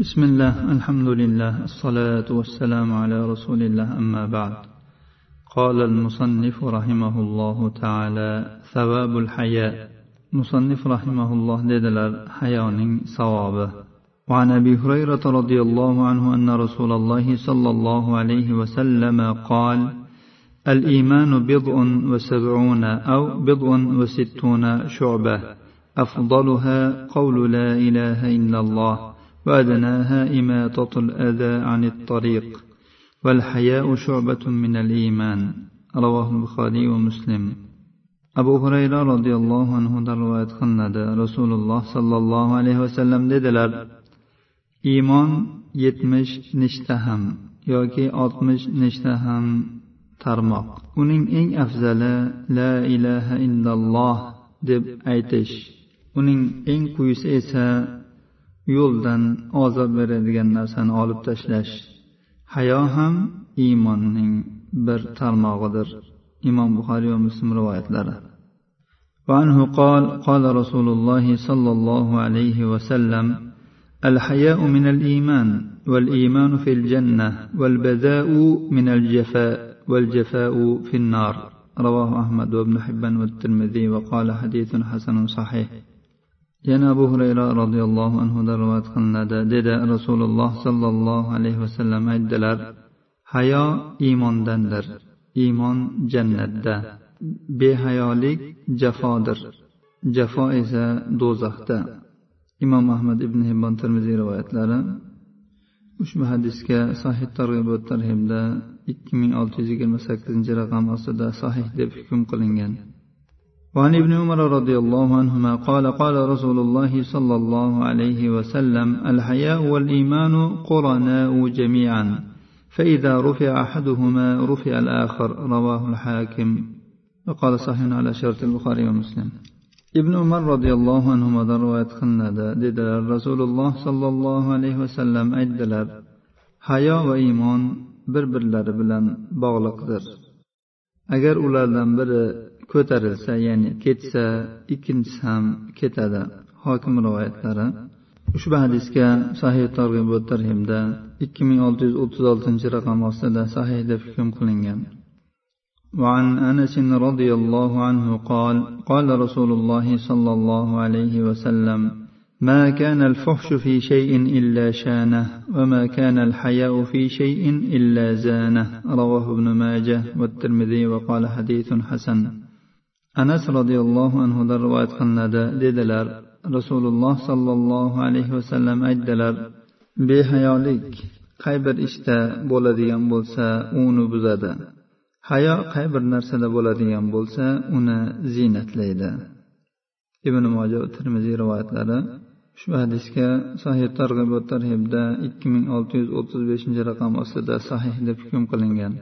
بسم الله الحمد لله الصلاة والسلام على رسول الله أما بعد. قال المصنف رحمه الله تعالى ثواب الحياء. مصنف رحمه الله dedilar hayoning savobi وعن أبي هريرة رضي الله عنه أن رسول الله صلى الله عليه وسلم قال الإيمان بضع وسبعون أو بضع وستون شعبة أفضلها قول لا إله إلا الله. وادناها اماطه الاذى عن الطريق والحياء شعبه من الايمان رواه البخاري ومسلم abu hurayra roziyallohu anhudan rivoyat qilinadi rasululloh sollallohu alayhi vasallam dedilar iymon yetmish nechta ham yoki oltmish nechta ham tarmoq uning eng afzali la ilaha illalloh deb aytish uning eng quyisi esa yo'ldan ozor beradigan narsani olib tashlash hayo ham iymonning bir tarmog'idir imom buxoriy va muslim rivoyatlari وعنه قال قال رسول الله صلى الله عليه وسلم الحياء من الإيمان والإيمان في الجنة والبذاء من الجفاء والجفاء في النار رواه أحمد وابن حبان والترمذي وقال حديث حسن صحيح yana abu hurayra roziyallohu anhudan rivoyat qilinadi dedi rasululloh sollallohu alayhi vasallam aytdilar hayo iymondandir iymon jannatda behayolik jafodir jafo esa do'zaxda. Imom ahmad ibn hibbon termiziy rivoyatlari ushbu hadisga sahih targ'ibot tarhibda ikki ming olti yuz yigirma sakkizinchi raqam ostida sahih deb hukm qilingan. وعن ابن عمر رضي الله عنهما قال قال رسول الله صلى الله عليه وسلم الحياء والإيمان قرناء جميعا فإذا رفع أحدهما رفع الآخر رواه الحاكم. وقال صحيح على شرط البخاري ومسلم. ابن عمر رضي الله عنهما رواية قلندا dedilar rasululloh sollallohu alayhi vasallam aytdilar hayo va iymon bir birlari bilan bog'liqdir agar ulardan biri ko'tarilsa ya'ni ketsa ikkinchisi ham ketadi hokim rivoyatlari ushbu hadisga sahih targ'ibot tarhibda ikki ming olti yuz o'ttiz oltinchi raqam ostida sahih deb hukm qilingan وعن انس رضي الله عنه قال قال رسول الله صلى الله عليه وسلم ما كان الفحش في شيء الا شانه وما كان الحياء في شيء الا زانه رواه ابن ماجه والترمذي وقال حديث حسن anas roziyallohu anhudan rivoyat qilinadi. Dedilar rasululloh sollallohu alayhi vasallam aytdilar behayolik qay bir ishda bo'ladigan bo'lsa uni buzadi. Hayo qay bir narsada bo'ladigan bo'lsa uni ziynatlaydi ibn moja termiziy rivoyatlari shu hadisga sahih targ'ibot tarhibda ikki ming olti yuz o'ttiz beshinchi raqam ostida sahih deb hukm qilingan.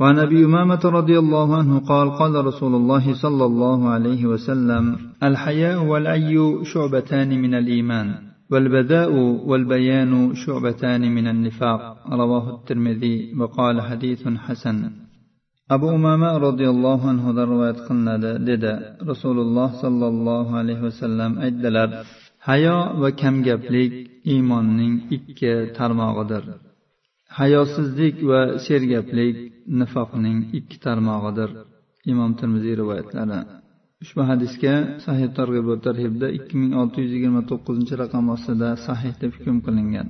وعن ابي امامه رضي الله عنه قال قال رسول الله صلى الله عليه وسلم الحياء والعي شعبتان من الايمان والبذاء والبيان شعبتان من النفاق رواه الترمذي وقال حديث حسن abu umama roziyallohu anhudan rivoyat qilinadi dedi rasululloh sollallohu alayhi vasallam aytdilar hayo va kamgaplik iymonning ikki tarmog'idir hayosizlik va sergaplik nifoqning ikki tarmog'idir imom termiziy rivoyatlari ushbu hadisga sahih targ'ibot tarhibda ikki ming olti yuz yigirma to'qqizinchi raqam ostida sahih deb hukm qilingan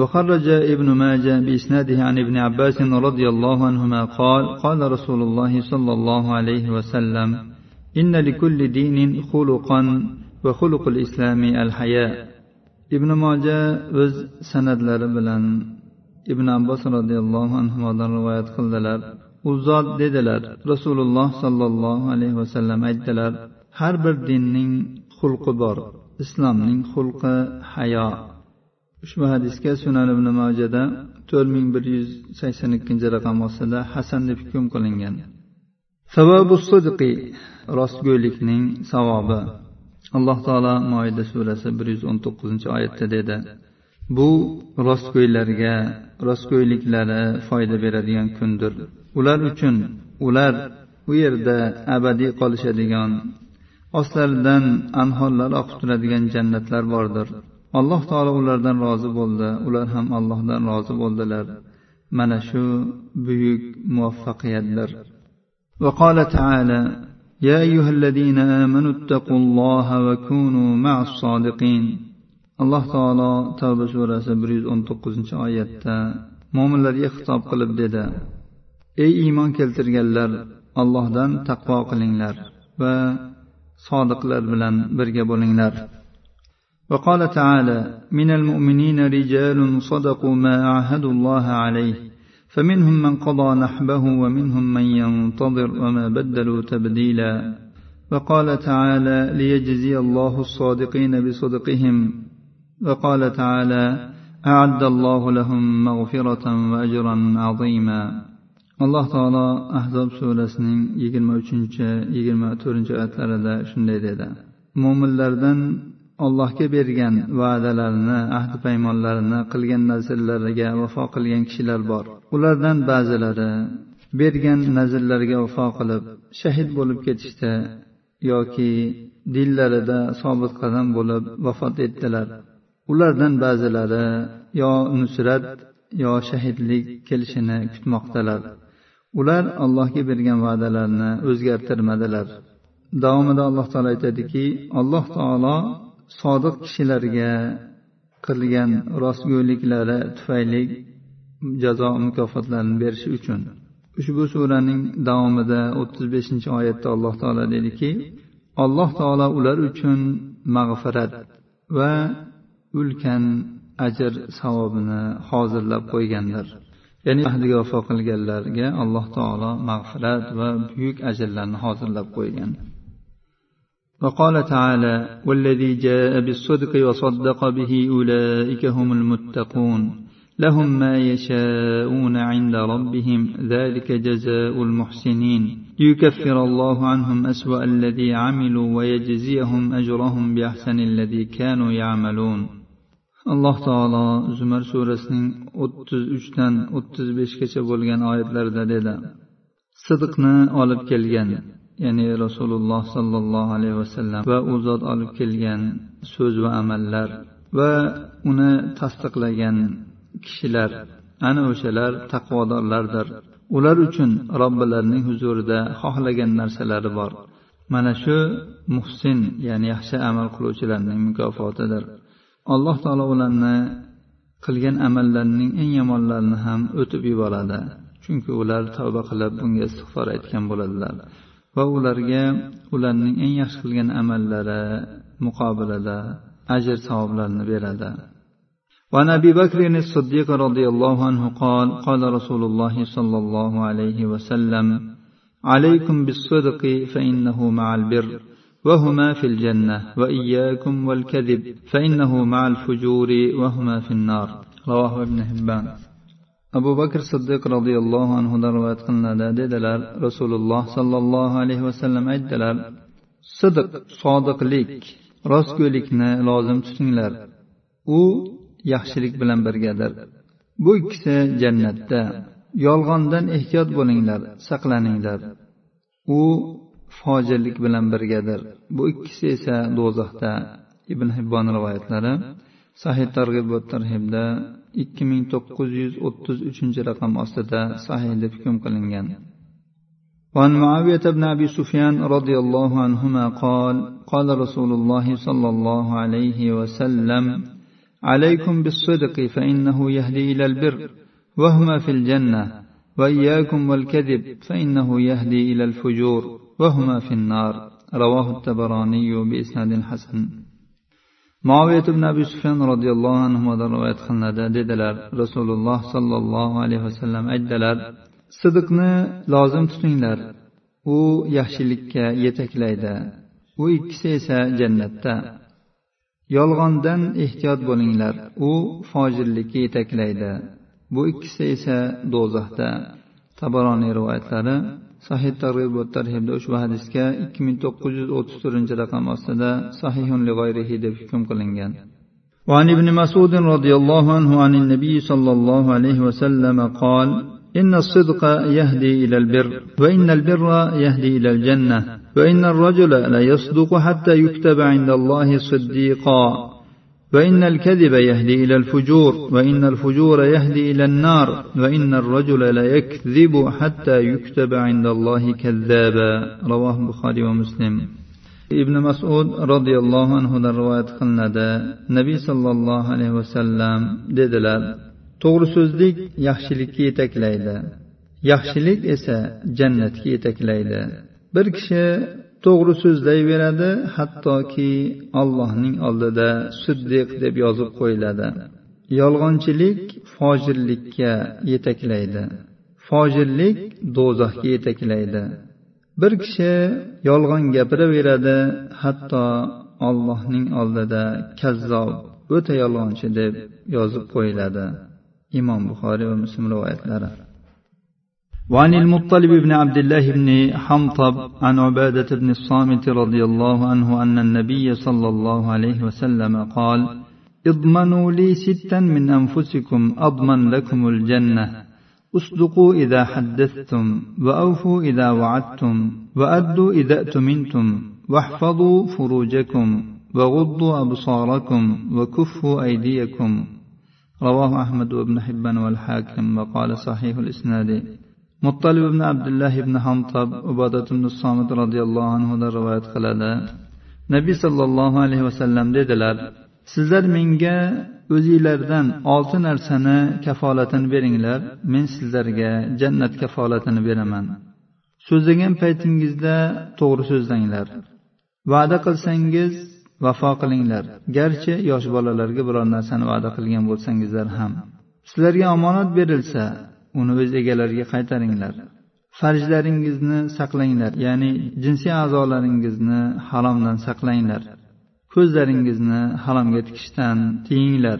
وخرج ابن ماجه بإسناده عن ابن عباس رضي الله عنهما قال قال رسول الله صلى الله عليه وسلم إن لكل دين خلقا وخلق الإسلام الحياء ابن ماجه o'z sanadlari bilan ibn abbos roziyallohu anhudan rivoyat qildilar. U zot dedilar rasululloh sollallohu alayhi vasallam aytdilar har bir dinning xulqi bor islomning xulqi hayo. Ushbu hadisga sunan ibn majada to'rt ming bir yuz sakson ikkinchi raqam ostida hasan deb hukm qilingan. Savobu sidqi rostgo'ylikning savobi. Alloh taolo moida surasi bir yuz o'n to'qqizinchi oyatda dedi. bu rostgo'ylarga rostgo'yliklari foyda beradigan kundir ular uchun ular u yerda abadiy qolishadigan ostlaridan anhorlar oqib turadigan jannatlar bordir alloh taolo ulardan rozi bo'ldi ular ham allohdan rozi bo'ldilar mana shu buyuk muvaffaqiyatdir وقال تعالى يا أيها الذين آمنوا اتقوا الله وكونوا مع الصادقين alloh taolo tavba surasi bir yuz o'n to'qqizinchi oyatda mo'minlarga xitob qilib dedi ey iymon keltirganlar allohdan taqvo qilinglar va sodiqlar bilan birga bo'linglar وقال تعالى من المؤمنين رجال صدقوا ما عاهدوا الله عليه فمنهم من قضى نحبه ومنهم من ينتظر وما بدلوا تبديلا وقال تعالى ليجزي الله الصادقين بصدقهم وقال تعالى أعد الله لهم مغفرة وأجرا عظيما alloh taolo ahzob surasining yigirma uchinchi yigirma to'rtinchi oyatlarida shunday dedi mo'minlardan allohga bergan va'dalarini ahdi paymonlarini qilgan nazrlariga vafo qilgan kishilar bor ulardan ba'zilari bergan nazrlariga vafo qilib shahid bo'lib ketishdi yoki dillarida sobit qadam bo'lib vafot etdilar Ulardan ba'zilari yo nusrat yo shahidlik kelishini kutmoqdalar. Ular allohga bergan va'dalarini o'zgartirmadilar. Davomida alloh taolo aytadiki alloh taolo sodiq kishilarga qilgan rostgo'yliklari tufayli jazo mukofotlarini berishi uchun. Ushbu suraning davomida o'ttiz beshinchi oyatda alloh taolo dediki alloh taolo ular uchun mag'firat va ulkan ajr savobini hozirlab qo'ygandir ya'ni ahdiga vafo qilganlarga alloh taolo mag'firat va buyuk ajrlarni hozirlab qo'ygan. وقال تعالى والذي جاء بالصدق وصدق به أولئك هم المتقون لهم ما يشاءون عند ربهم ذلك جزاء المحسنين ليكفر الله عنهم أسوأ الذي عملوا ويجزيهم أجرهم بأحسن الذي كانوا يعملون alloh taolo zumar surasining o'ttiz uchdan o'ttiz beshgacha bo'lgan oyatlarida dedi. Sidqni olib kelgan ya'ni rasululloh sollallohu alayhi vasallam va u zot olib kelgan so'z va amallar va uni tasdiqlagan kishilar ana o'shalar taqvodorlardir. Ular uchun robbilarining huzurida xohlagan narsalari bor. Mana shu muhsin ya'ni yaxshi amal qiluvchilarning mukofotidir. alloh taolo ularni qilgan amallarining eng yomonlarini ham o'tib yuboradi chunki ular tavba qilib bunga istig'for aytgan bo'ladilar va ularga ularning eng yaxshi qilgan amallari muqobilida ajr savoblarni beradi وعن ابي بكر الصديق رضي الله عنه قال قال رسول الله صلى الله عليه وسلم عليكم بالصدق فانه مع البر وهما في الجنة وإياكم والكذب فإنه مع الفجور وهما في النار رواه ابن حبان abu bakr siddiq roziyallohu anhudan rivoyat qilinadi dedilar rasululloh sollallohu alayhi vasallam aytdilar sidiq sodiqlik rostgo'ylikni lozim tutinglar u yaxshilik bilan birgadir bu ikkisi jannatda yolg'ondan ehtiyot bo'linglar saqlaninglar u fojirlik bilan birgadir bu ikkisi esa do'zaxda ibn hibbon rivoyatlari sahih targ'ib va tarhibda ikki ming to'qqiz yuz o'ttiz uchinchi raqam ostida sahih deb hukm qilingan وعن معاوية بن أبي سفيان رضي الله عنهما قال قال رسول الله صلى الله عليه وسلم عليكم بالصدق فإنه يهدي إلى البر وهما في الجنة وإياكم والكذب فإنه يهدي إلى الفجور وهما في النار رواه التبراني بإسناد حسن muoviyat ibn abi sufyon roziyallohu anhudan rivoyat qilinadi dedilar rasululloh sollallohu alayhi vasallam aytdilar sidiqni lozim tutinglar u yaxshilikka yetaklaydi u ikkisi esa jannatda yolg'ondan ehtiyot bo'linglar u fojirlikka yetaklaydi bu ikkisi esa do'zaxda tabaroniy rivoyatlari sahih targ'ib va tarhibda ushbu hadisga ikki ming to'qqiz yuz o'ttiz to'rtinchi raqam ostida sahihun lig'oyrihi deb hukm qilingan وعن ابن مسعود رضي الله عنه عن النبي صلى الله عليه وسلم قال إن الصدق يهدي إلى البر وإن البر يهدي إلى الجنة وإن الرجل لا يصدق حتى يكتب عند الله صديقا وإن الكذب يهدي إلى الفجور وإن الفجور يهدي إلى النار وإن الرجل لا يكذب حتى يكتب عند الله كذابا رواه البخاري ومسلم ibn masud roziyallohu anhudan rivoyat qilinadi nabiy sollallohu alayhi vasallam dedilar to'g'ri so'zlik yaxshilikka yetaklaydi yaxshilik esa jannatga yetaklaydi bir kishi to'g'ri so'zlayveradi hattoki allohning oldida siddiq deb yozib qo'yiladi. Yolg'onchilik fojirlikka yetaklaydi. Fojirlik do'zaxga yetaklaydi. Bir kishi yolg'on gapiraveradi hatto allohning oldida kazzob o'ta yolg'onchi deb yozib qo'yiladi. Imom buxoriy va muslim rivoyatlari. وعن المطلب بن عبد الله بن حنطب عن عبادة بن الصامت رضي الله عنه أن النبي صلى الله عليه وسلم قال اضمنوا لي ستا من أنفسكم أضمن لكم الجنة. أصدقوا إذا حدثتم وأوفوا إذا وعدتم وأدوا إذا أتمنتم واحفظوا فروجكم وغضوا أبصاركم وكفوا أيديكم. رواه أحمد وابن حبان والحاكم وقال صحيح الإسناد. Muttalib ibn abdullah ibn hamtob ubodat ibn somit roziyallohu anhudan rivoyat qiladi. Nabiy sollallohu alayhi vasallam dedilar sizlar menga o'zinglardan olti narsani kafolatini beringlar men sizlarga jannat kafolatini beraman. So'zlagan paytingizda to'g'ri so'zlanglar. Va'da qilsangiz vafo qilinglar. Garchi yosh bolalarga biror narsani va'da qilgan bo'lsangizlar ham. Sizlarga omonat berilsa uni o'z egalariga qaytaringlar. Farjlaringizni saqlanglar ya'ni jinsiy a'zolaringizni haromdan saqlanglar. Ko'zlaringizni haromga tikishdan tiyinglar.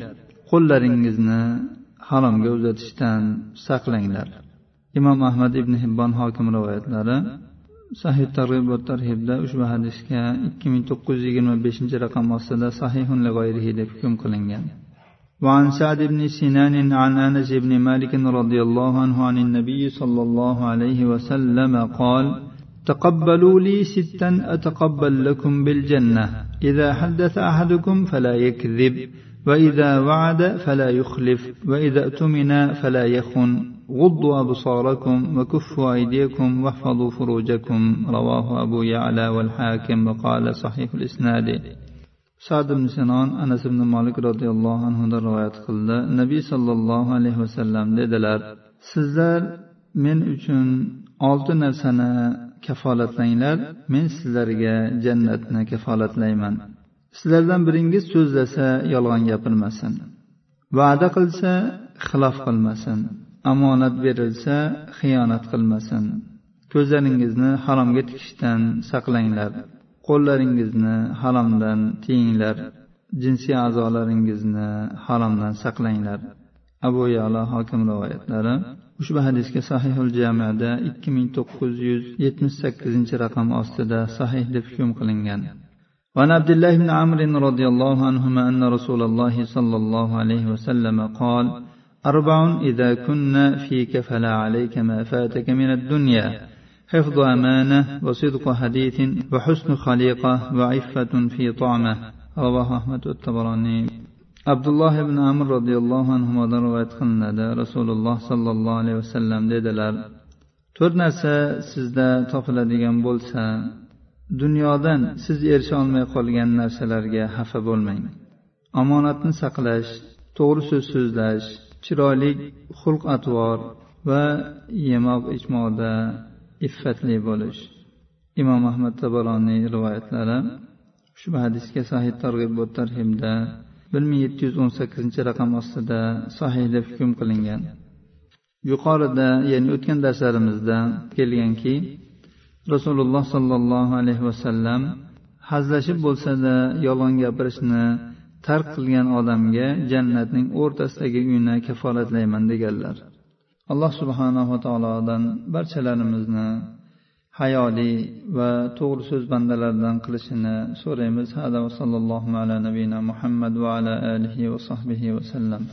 Qo'llaringizni haromga uzatishdan saqlanglar. Imom ahmad ibn hibbon hokim rivoyatlari. Sahih targ'ib va tarhibda ushbu hadisga ikki ming to'qqiz yuz yigirma beshinchi raqam ostida sahihun deb hukm qilingan. وعن سعد بن سنان عن أنس بن مالك رضي الله عنه عن النبي صلى الله عليه وسلم قال تقبلوا لي ستا أتقبل لكم بالجنة. إذا حدث أحدكم فلا يكذب وإذا وعد فلا يخلف وإذا اؤتمن فلا يخن. غضوا أبصاركم وكفوا أيديكم واحفظوا فروجكم. رواه أبو يعلى والحاكم وقال صحيح الإسناد. Sad ibn sinon anas ibn molik roziyallohu anhudan rivoyat qildi. Nabiy sollallohu alayhi vasallam dedilar sizlar men uchun olti narsani kafolatlanglar men sizlarga jannatni kafolatlayman. Sizlardan biringiz so'zlasa yolg'on gapirmasin. Va'da qilsa xilof qilmasin. Omonat berilsa xiyonat qilmasin. Ko'zlaringizni haromga tikishdan saqlanglar. qo'llaringizni haromdan tiyinglar jinsiy a'zolaringizni haromdan saqlanglar abu yalo hokim rivoyatlari ushbu hadisga sahihul jamida ikki ming to'qqiz yuz yetmish sakkizinchi raqam ostida sahih deb hukm qilingan وعن عبد الله بن عمرو رضي الله عنهما أن رسول الله صلى الله عليه وسلم قال أربع إذا كنا فيك فلا عليك ما فاتك من الدنيا حفظ أمانة وصدق حديث وحسن خليقة وعفة في طعمة رواه أحمد الطبراني عبد الله بن عمر رضي الله عنهما rivoyat qilinadi rasululloh sollallohu alayhi vasallam dedilar to'rt narsa sizda topiladigan bo'lsa dunyodan siz erisha olmay qolgan narsalarga xafa bo'lmang omonatni saqlash to'g'ri so'z so'zlash chiroyli xulq atvor va yemoq ichmoqda iffatli bo'lish. Imom ahmad tabaroniy rivoyatlari ushbu hadisga sahih targ'ib va tarhibda bir ming yetti yuz o'n sakkizinchi raqam ostida sahih deb hukm qilingan. Yuqorida ya'ni o'tgan darslarimizda kelganki rasululloh sollallohu alayhi vasallam hazlashib bo'lsada yolg'on gapirishni tark qilgan odamga jannatning o'rtasidagi uyni kafolatlayman deganlar. Alloh subhanava taolodan barchalarimizni hayoli va to'g'ri so'z bandalaridan qilishini so'raymiz. Hada va sallallohu ala nabiyina muhammad va ala alihi va sahbihi vasallam